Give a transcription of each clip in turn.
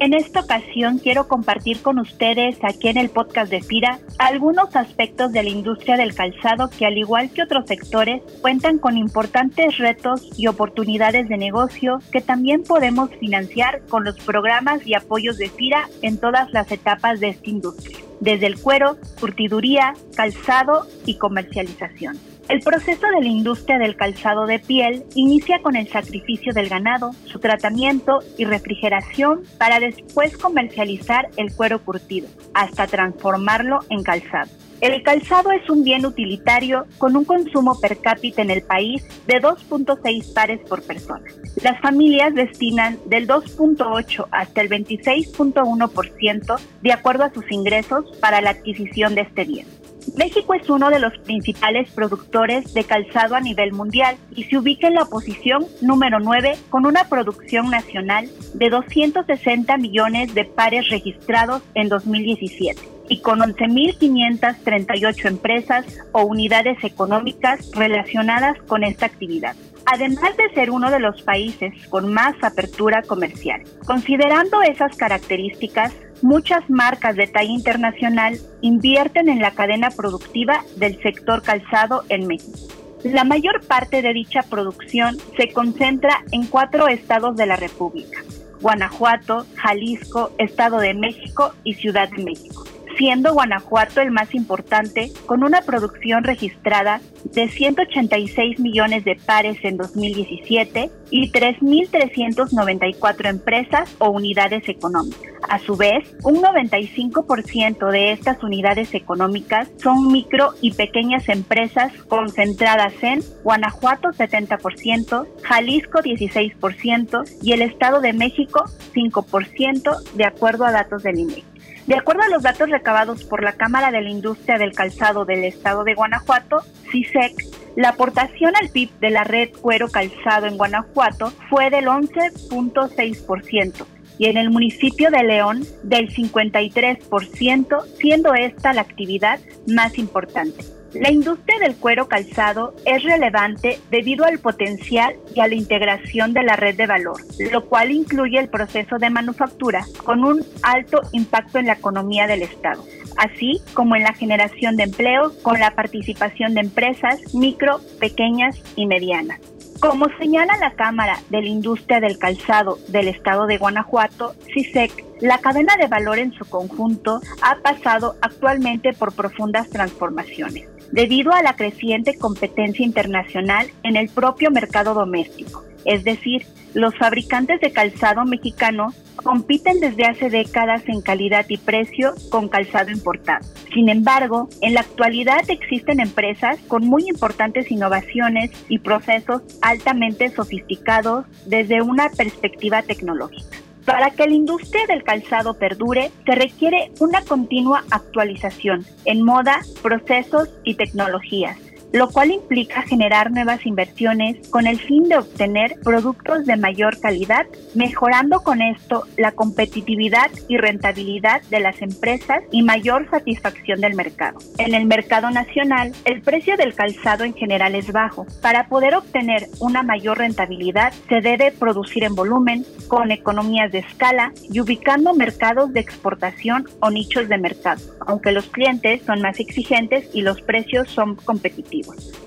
En esta ocasión quiero compartir con ustedes aquí en el podcast de FIRA algunos aspectos de la industria del calzado que al igual que otros sectores cuentan con importantes retos y oportunidades de negocio que también podemos financiar con los programas y apoyos de FIRA en todas las etapas de esta industria, desde el cuero, curtiduría, calzado y comercialización. El proceso de la industria del calzado de piel inicia con el sacrificio del ganado, su tratamiento y refrigeración para después comercializar el cuero curtido, hasta transformarlo en calzado. El calzado es un bien utilitario con un consumo per cápita en el país de 2.6 pares por persona. Las familias destinan del 2.8 hasta el 26.1% de acuerdo a sus ingresos para la adquisición de este bien. México es uno de los principales productores de calzado a nivel mundial y se ubica en la posición número 9 con una producción nacional de 260 millones de pares registrados en 2017 y con 11.538 empresas o unidades económicas relacionadas con esta actividad además de ser uno de los países con más apertura comercial. Considerando esas características, muchas marcas de talla internacional invierten en la cadena productiva del sector calzado en México. La mayor parte de dicha producción se concentra en cuatro estados de la República, Guanajuato, Jalisco, Estado de México y Ciudad de México siendo Guanajuato el más importante, con una producción registrada de 186 millones de pares en 2017 y 3.394 empresas o unidades económicas. A su vez, un 95% de estas unidades económicas son micro y pequeñas empresas concentradas en Guanajuato 70%, Jalisco 16% y el Estado de México 5% de acuerdo a datos del INEGI. De acuerdo a los datos recabados por la Cámara de la Industria del Calzado del Estado de Guanajuato, CISEC, la aportación al PIB de la red cuero calzado en Guanajuato fue del 11.6% y en el municipio de León del 53%, siendo esta la actividad más importante. La industria del cuero calzado es relevante debido al potencial y a la integración de la red de valor, lo cual incluye el proceso de manufactura con un alto impacto en la economía del Estado, así como en la generación de empleo con la participación de empresas micro, pequeñas y medianas. Como señala la Cámara de la Industria del Calzado del Estado de Guanajuato, CISEC, la cadena de valor en su conjunto ha pasado actualmente por profundas transformaciones debido a la creciente competencia internacional en el propio mercado doméstico. Es decir, los fabricantes de calzado mexicano compiten desde hace décadas en calidad y precio con calzado importado. Sin embargo, en la actualidad existen empresas con muy importantes innovaciones y procesos altamente sofisticados desde una perspectiva tecnológica. Para que la industria del calzado perdure, se requiere una continua actualización en moda, procesos y tecnologías lo cual implica generar nuevas inversiones con el fin de obtener productos de mayor calidad, mejorando con esto la competitividad y rentabilidad de las empresas y mayor satisfacción del mercado. En el mercado nacional, el precio del calzado en general es bajo. Para poder obtener una mayor rentabilidad, se debe producir en volumen, con economías de escala y ubicando mercados de exportación o nichos de mercado, aunque los clientes son más exigentes y los precios son competitivos.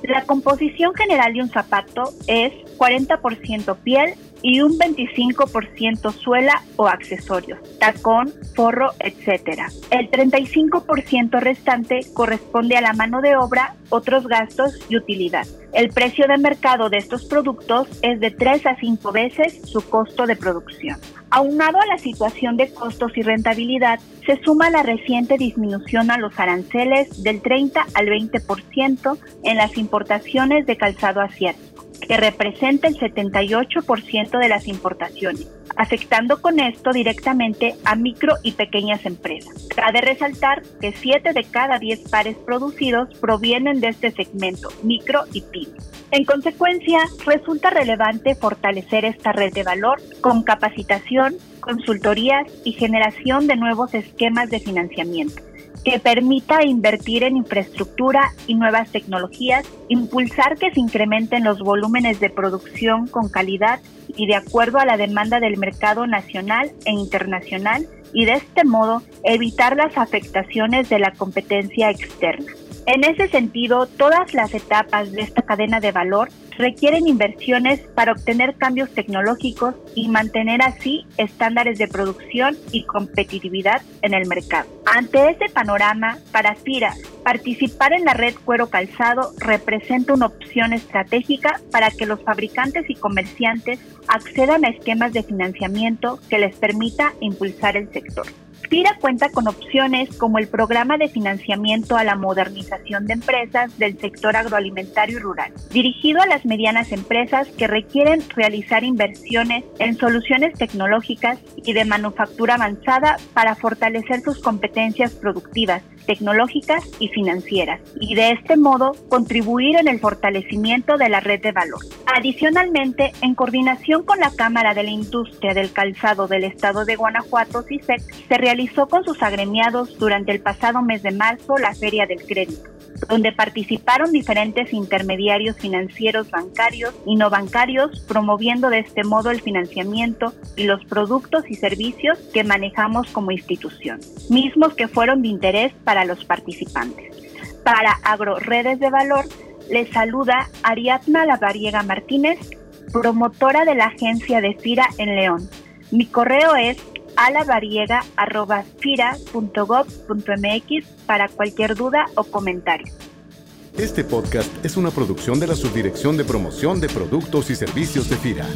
La composición general de un zapato es 40% piel y un 25% suela o accesorios, tacón, forro, etc. El 35% restante corresponde a la mano de obra, otros gastos y utilidad. El precio de mercado de estos productos es de 3 a 5 veces su costo de producción. Aunado a la situación de costos y rentabilidad, se suma la reciente disminución a los aranceles del 30 al 20% en las importaciones de calzado asiático, que representa el 78% de las importaciones, afectando con esto directamente a micro y pequeñas empresas. Cabe resaltar que 7 de cada 10 pares producidos provienen de este segmento, micro y pyme. En consecuencia, resulta relevante fortalecer esta red de valor con capacitación, consultorías y generación de nuevos esquemas de financiamiento que permita invertir en infraestructura y nuevas tecnologías, impulsar que se incrementen los volúmenes de producción con calidad y de acuerdo a la demanda del mercado nacional e internacional y de este modo evitar las afectaciones de la competencia externa. En ese sentido, todas las etapas de esta cadena de valor requieren inversiones para obtener cambios tecnológicos y mantener así estándares de producción y competitividad en el mercado. Ante ese panorama, para FIRA, participar en la red cuero calzado representa una opción estratégica para que los fabricantes y comerciantes accedan a esquemas de financiamiento que les permita impulsar el sector. FIRA cuenta con opciones como el programa de financiamiento a la modernización de empresas del sector agroalimentario y rural, dirigido a las medianas empresas que requieren realizar inversiones en soluciones tecnológicas y de manufactura avanzada para fortalecer sus competencias productivas, tecnológicas y financieras, y de este modo contribuir en el fortalecimiento de la red de valor. Adicionalmente, en coordinación con la Cámara de la Industria del Calzado del Estado de Guanajuato, CISEC, se realizó con sus agremiados durante el pasado mes de marzo la Feria del Crédito donde participaron diferentes intermediarios financieros bancarios y no bancarios, promoviendo de este modo el financiamiento y los productos y servicios que manejamos como institución, mismos que fueron de interés para los participantes. Para AgroRedes de Valor, les saluda Ariadna Lavariega Martínez, promotora de la agencia de FIRA en León. Mi correo es alavariega.fira.gov.mx para cualquier duda o comentario. Este podcast es una producción de la Subdirección de Promoción de Productos y Servicios de FIRA.